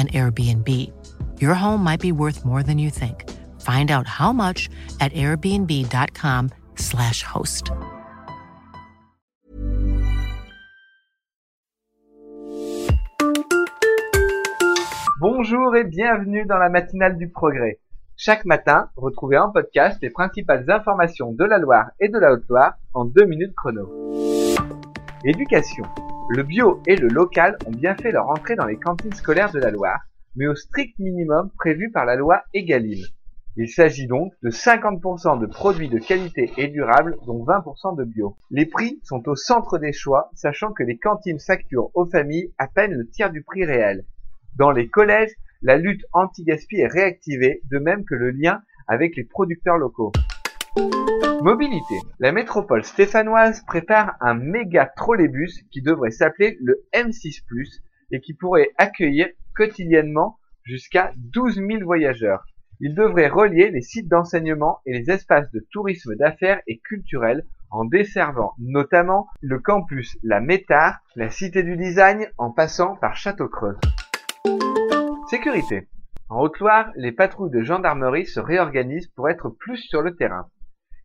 an Airbnb. Your home might be worth more than you think. Find out how much at airbnb.com/slash host. Bonjour et bienvenue dans la matinale du progrès. Chaque matin, retrouvez en podcast les principales informations de la Loire et de la Haute-Loire en deux minutes chrono. Éducation. Le bio et le local ont bien fait leur entrée dans les cantines scolaires de la Loire, mais au strict minimum prévu par la loi Egalim. Il s'agit donc de 50% de produits de qualité et durable, dont 20% de bio. Les prix sont au centre des choix, sachant que les cantines facturent aux familles à peine le tiers du prix réel. Dans les collèges, la lutte anti-gaspi est réactivée, de même que le lien avec les producteurs locaux. Mobilité. La métropole stéphanoise prépare un méga trolleybus qui devrait s'appeler le M6 ⁇ et qui pourrait accueillir quotidiennement jusqu'à 12 000 voyageurs. Il devrait relier les sites d'enseignement et les espaces de tourisme d'affaires et culturels en desservant notamment le campus La Métard, la Cité du Design en passant par Château-Creux. Sécurité. En Haute-Loire, les patrouilles de gendarmerie se réorganisent pour être plus sur le terrain.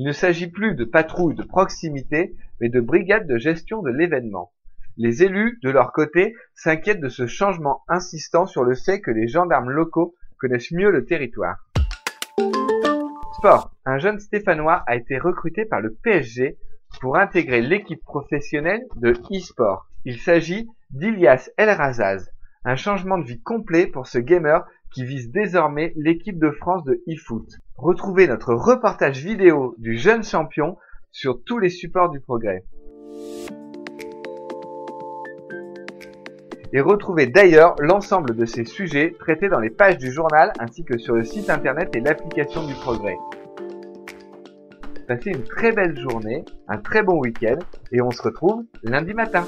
Il ne s'agit plus de patrouilles de proximité, mais de brigades de gestion de l'événement. Les élus, de leur côté, s'inquiètent de ce changement insistant sur le fait que les gendarmes locaux connaissent mieux le territoire. Sport. Un jeune Stéphanois a été recruté par le PSG pour intégrer l'équipe professionnelle de e-sport. Il s'agit d'Ilias El Razaz. Un changement de vie complet pour ce gamer qui vise désormais l'équipe de France de e-foot. Retrouvez notre reportage vidéo du jeune champion sur tous les supports du progrès. Et retrouvez d'ailleurs l'ensemble de ces sujets traités dans les pages du journal ainsi que sur le site internet et l'application du progrès. Passez une très belle journée, un très bon week-end et on se retrouve lundi matin.